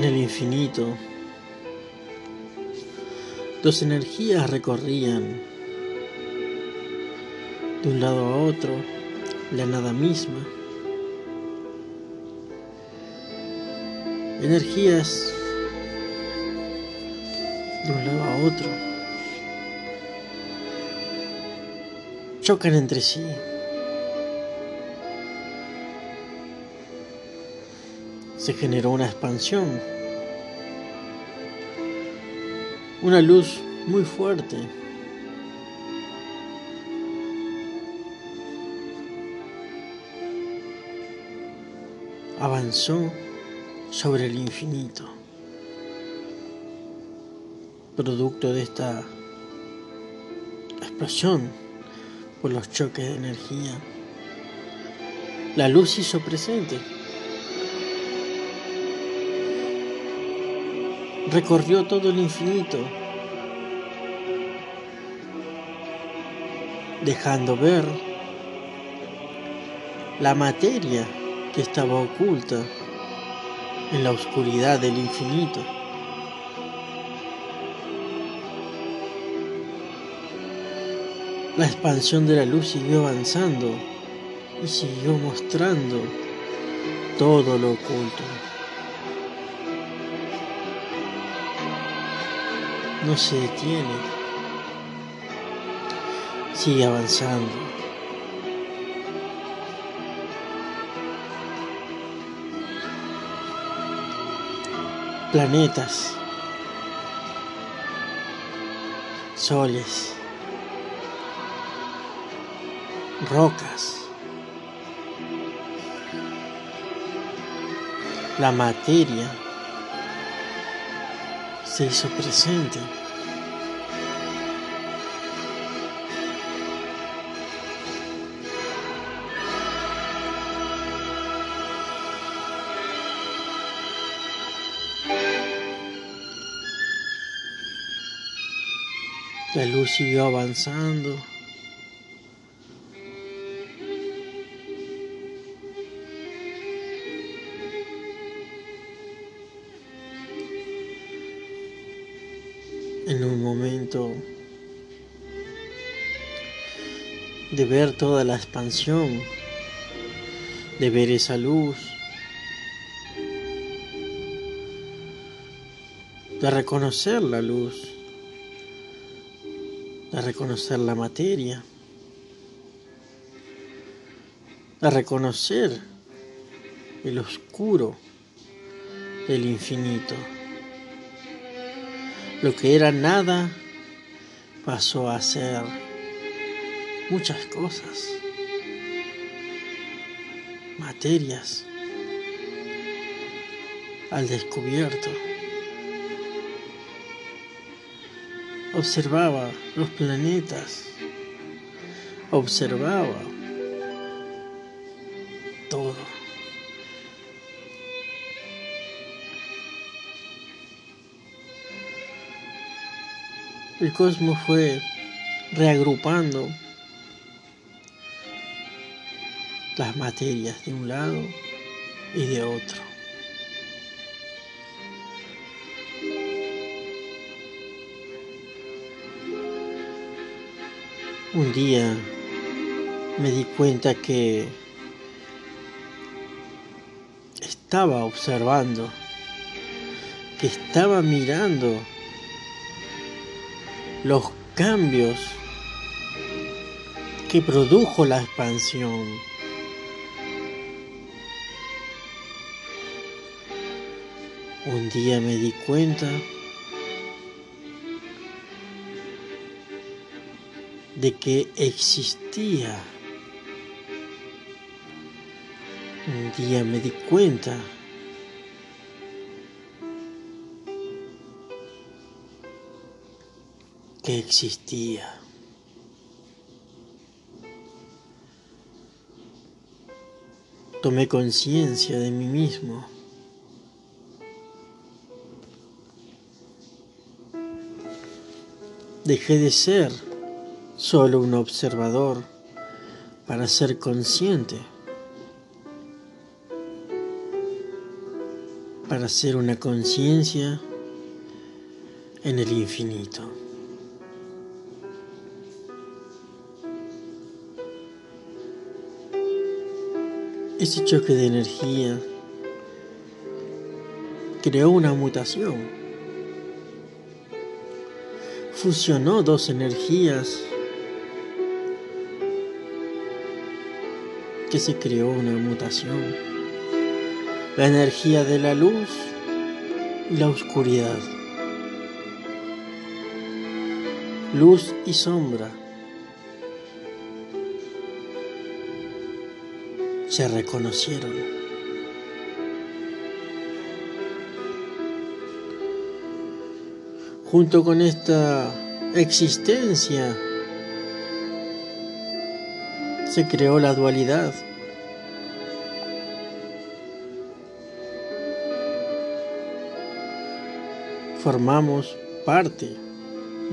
En el infinito, dos energías recorrían de un lado a otro la nada misma. Energías de un lado a otro chocan entre sí. se generó una expansión, una luz muy fuerte. Avanzó sobre el infinito, producto de esta explosión por los choques de energía. La luz hizo presente. Recorrió todo el infinito, dejando ver la materia que estaba oculta en la oscuridad del infinito. La expansión de la luz siguió avanzando y siguió mostrando todo lo oculto. No se detiene, sigue avanzando. Planetas, soles, rocas, la materia hizo presente. La luz siguió avanzando. De ver toda la expansión, de ver esa luz, de reconocer la luz, de reconocer la materia, de reconocer el oscuro del infinito. Lo que era nada pasó a ser muchas cosas, materias. Al descubierto. Observaba los planetas, observaba el cosmos fue reagrupando las materias de un lado y de otro. Un día me di cuenta que estaba observando, que estaba mirando los cambios que produjo la expansión. Un día me di cuenta de que existía. Un día me di cuenta existía. Tomé conciencia de mí mismo. Dejé de ser solo un observador para ser consciente. para ser una conciencia en el infinito. Ese choque de energía creó una mutación. Fusionó dos energías que se creó una mutación. La energía de la luz y la oscuridad. Luz y sombra. Se reconocieron. Junto con esta existencia se creó la dualidad. Formamos parte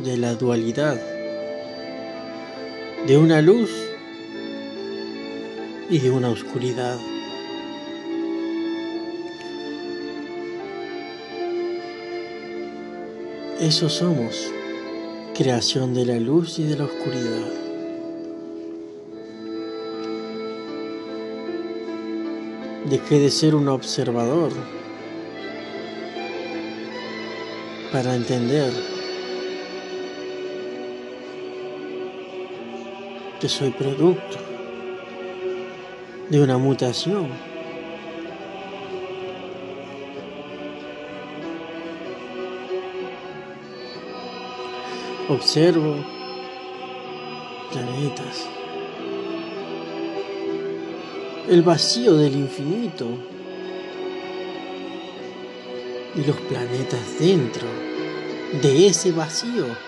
de la dualidad, de una luz y de una oscuridad. Eso somos, creación de la luz y de la oscuridad. Dejé de ser un observador para entender que soy producto de una mutación. Observo planetas el vacío del infinito y los planetas dentro de ese vacío.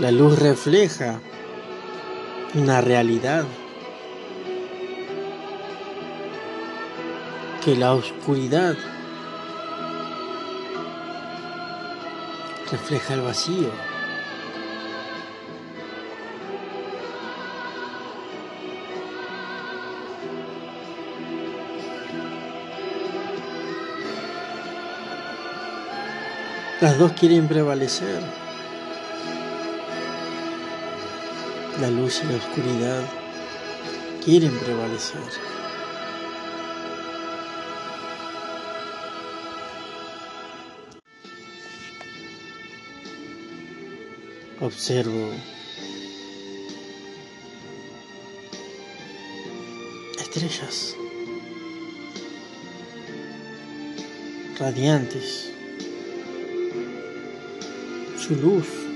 La luz refleja una realidad que la oscuridad refleja el vacío. Las dos quieren prevalecer. La luz y la oscuridad quieren prevalecer. Observo estrellas radiantes su luz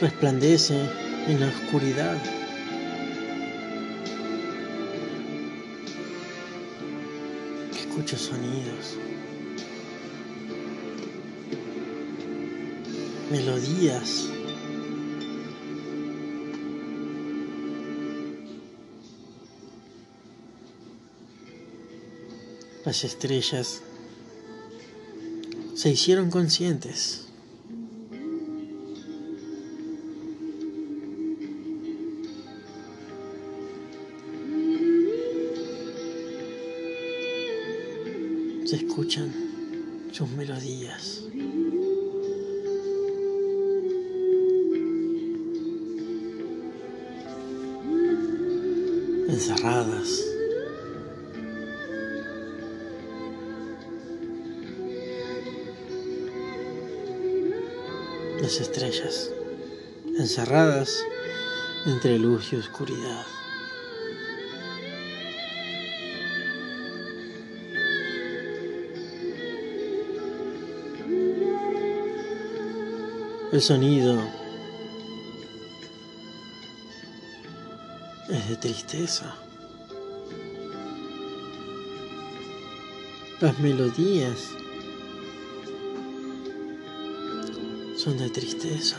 resplandece en la oscuridad. Escucho sonidos, melodías. Las estrellas se hicieron conscientes. Escuchan sus melodías. encerradas las estrellas, encerradas entre luz y oscuridad. El sonido es de tristeza. Las melodías son de tristeza.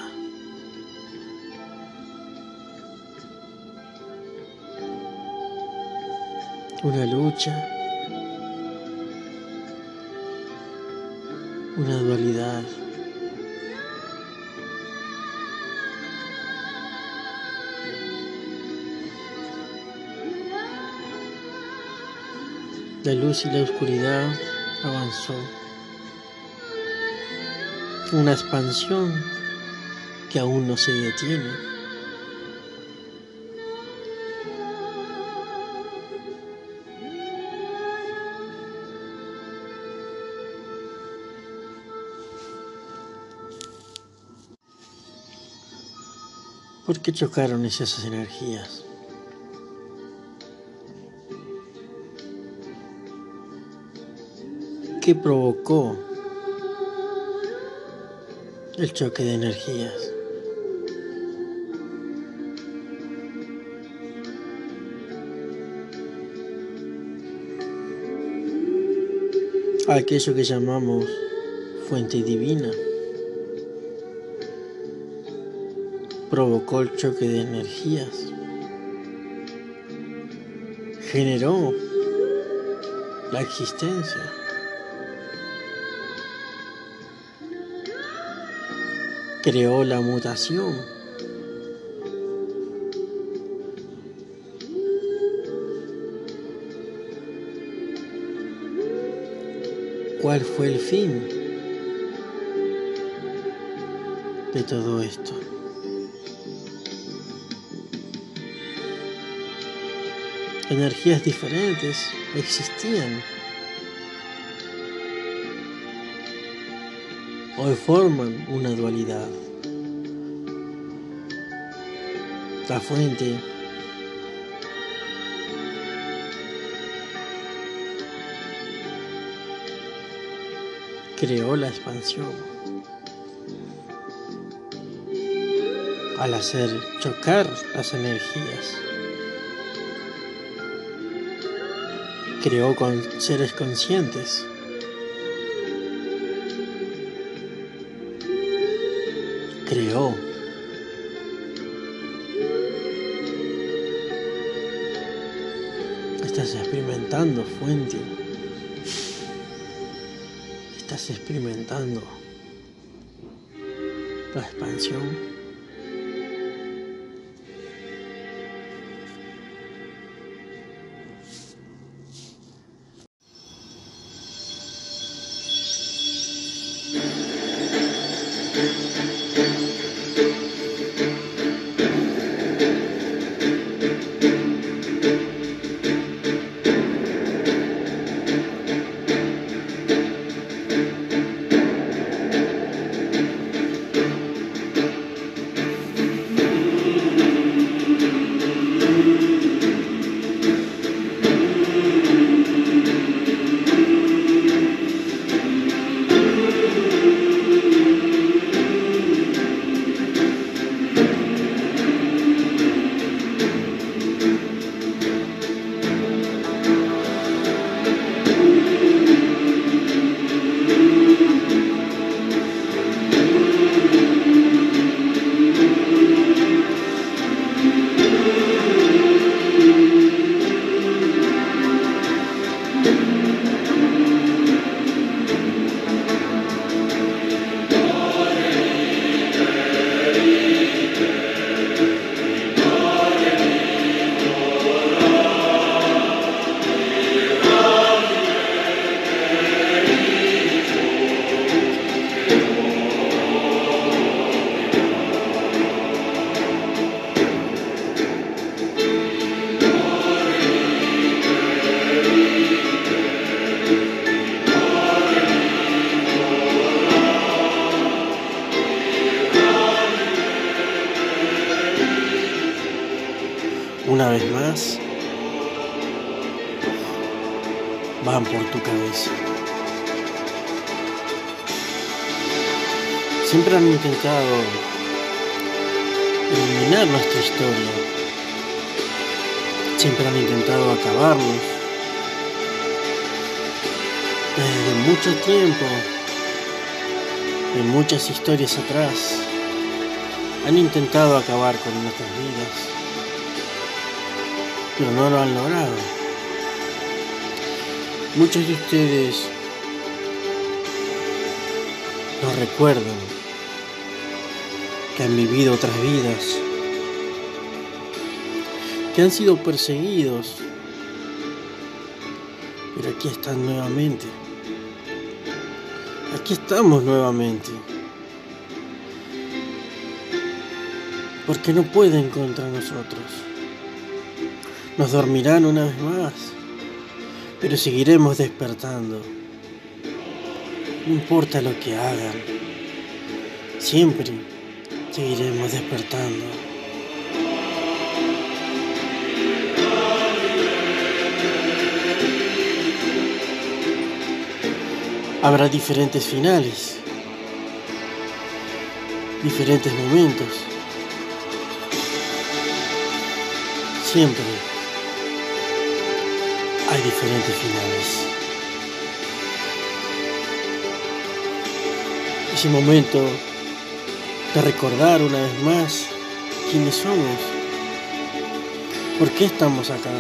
Una lucha, una dualidad. La luz y la oscuridad avanzó. Una expansión que aún no se detiene. ¿Por qué chocaron esas energías? ¿Qué provocó el choque de energías? Aquello que llamamos fuente divina provocó el choque de energías, generó la existencia. Creó la mutación. ¿Cuál fue el fin de todo esto? Energías diferentes existían. Hoy forman una dualidad. La fuente creó la expansión al hacer chocar las energías. Creó con seres conscientes. Creó. Estás experimentando fuente. Estás experimentando la expansión. Una vez más van por tu cabeza. Siempre han intentado eliminar nuestra historia. Siempre han intentado acabarnos. Desde mucho tiempo, en muchas historias atrás, han intentado acabar con nuestras vidas pero no lo han logrado. Muchos de ustedes no recuerdan que han vivido otras vidas, que han sido perseguidos Pero aquí están nuevamente. Aquí estamos nuevamente. Porque no pueden contra nosotros. Nos dormirán una vez más, pero seguiremos despertando. No importa lo que hagan, siempre seguiremos despertando. Habrá diferentes finales, diferentes momentos. Siempre diferentes finales. Ese momento de recordar una vez más quiénes somos, por qué estamos acá.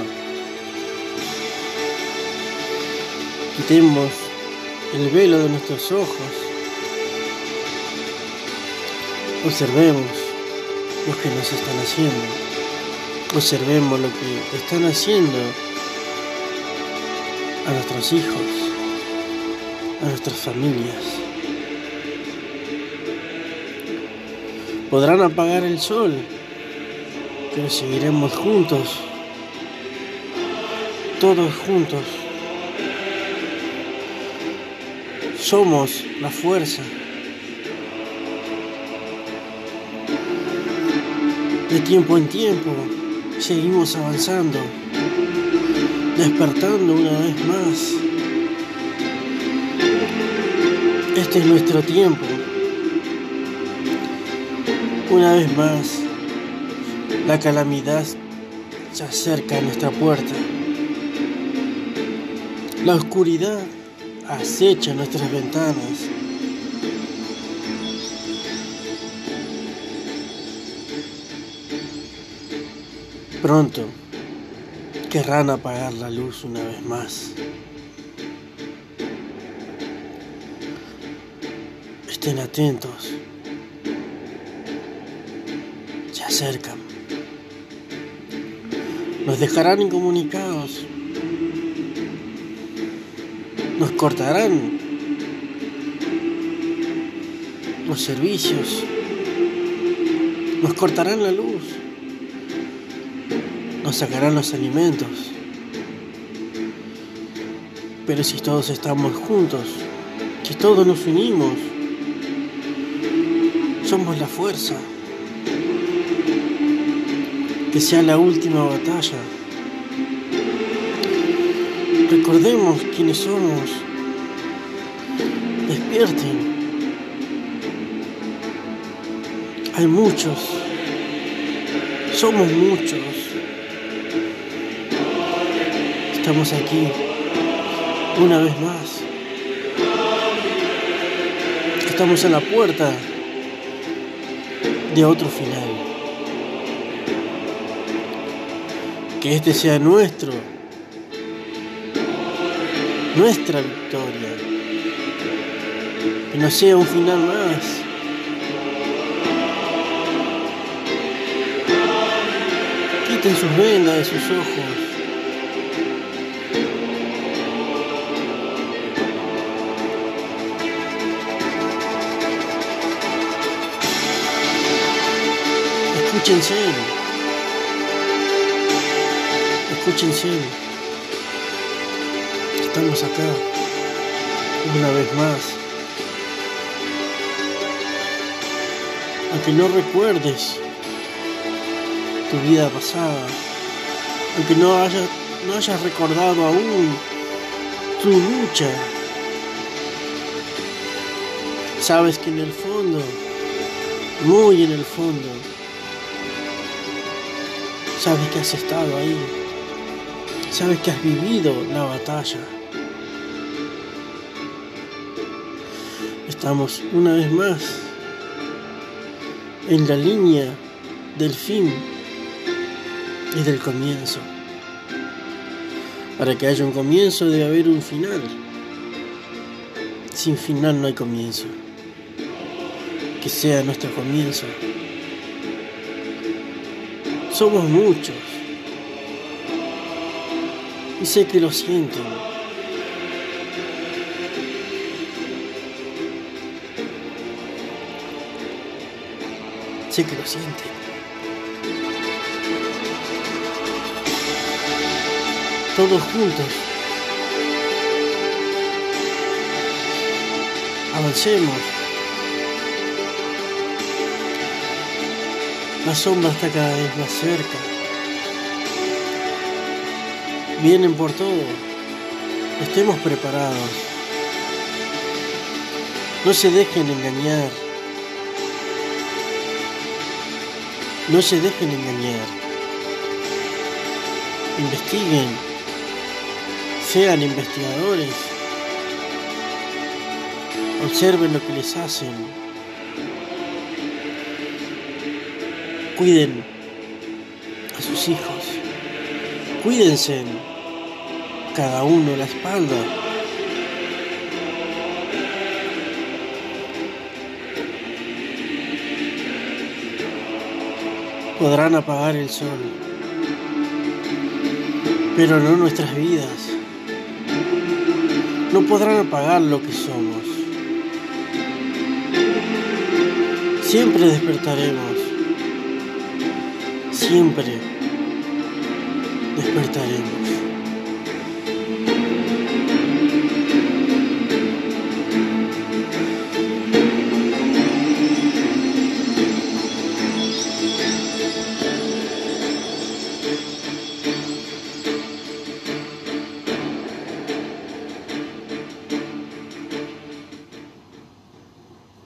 Quitemos el velo de nuestros ojos. Observemos lo que nos están haciendo. Observemos lo que están haciendo a nuestros hijos, a nuestras familias. Podrán apagar el sol, pero seguiremos juntos, todos juntos. Somos la fuerza. De tiempo en tiempo seguimos avanzando, despertando una vez más. Este es nuestro tiempo. Una vez más, la calamidad se acerca a nuestra puerta. La oscuridad acecha nuestras ventanas. Pronto querrán apagar la luz una vez más. Estén atentos. Se acercan. Nos dejarán incomunicados nos cortarán los servicios, nos cortarán la luz, nos sacarán los alimentos. Pero si todos estamos juntos, si todos nos unimos, somos la fuerza. Que sea la última batalla. Recordemos quiénes somos. Despierten. Hay muchos. Somos muchos. Estamos aquí una vez más. Estamos en la puerta de otro final. Que este sea nuestro nuestra victoria. Que no sea un final más. Quiten sus vendas de sus ojos. Escúchense. Escúchense. Estamos acá una vez más. Aunque no recuerdes tu vida pasada, aunque no hayas, no hayas recordado aún tu lucha, sabes que en el fondo, muy en el fondo, sabes que has estado ahí, sabes que has vivido la batalla. Estamos una vez más en la línea del fin y del comienzo. Para que haya un comienzo debe haber un final. Sin final no hay comienzo. Que sea nuestro comienzo somos muchos. Y sé que lo sienten. Sé que lo sienten. Todos juntos. Avancemos. La sombra está cada vez más cerca. Vienen por todo. Estemos preparados. No se dejen engañar. No se dejen engañar. Investiguen. Sean investigadores. Observen lo que les hacen. Cuiden a sus hijos. Cuídense cada uno la espalda. Podrán apagar el sol, pero no nuestras vidas. No podrán apagar lo que somos. Siempre despertaremos. Siempre despertaremos.